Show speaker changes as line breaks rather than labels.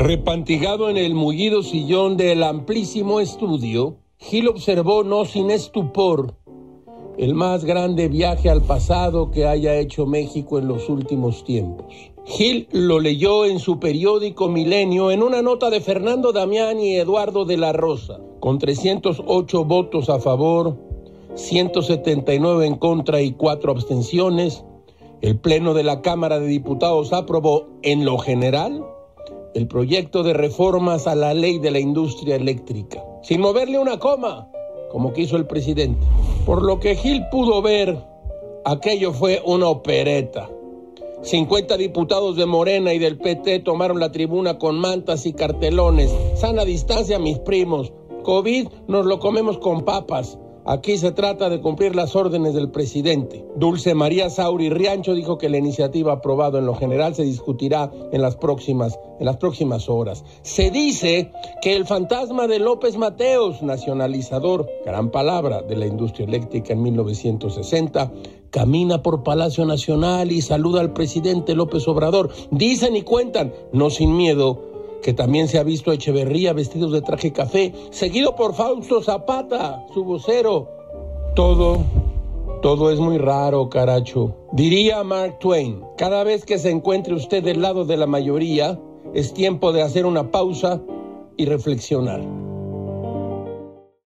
Repantigado en el mullido sillón del amplísimo estudio, Gil observó no sin estupor el más grande viaje al pasado que haya hecho México en los últimos tiempos. Gil lo leyó en su periódico Milenio en una nota de Fernando Damián y Eduardo de la Rosa, con 308 votos a favor, 179 en contra y 4 abstenciones. El Pleno de la Cámara de Diputados aprobó en lo general el proyecto de reformas a la ley de la industria eléctrica, sin moverle una coma, como quiso el presidente. Por lo que Gil pudo ver, aquello fue una opereta. 50 diputados de Morena y del PT tomaron la tribuna con mantas y cartelones. Sana distancia, mis primos. COVID nos lo comemos con papas. Aquí se trata de cumplir las órdenes del presidente. Dulce María Sauri Riancho dijo que la iniciativa aprobada en lo general se discutirá en las próximas en las próximas horas. Se dice que el fantasma de López Mateos, nacionalizador, gran palabra de la industria eléctrica en 1960, camina por Palacio Nacional y saluda al presidente López Obrador. Dicen y cuentan, no sin miedo, que también se ha visto a Echeverría vestidos de traje café, seguido por Fausto Zapata, su vocero. Todo, todo es muy raro, caracho. Diría Mark Twain, cada vez que se encuentre usted del lado de la mayoría, es tiempo de hacer una pausa y reflexionar.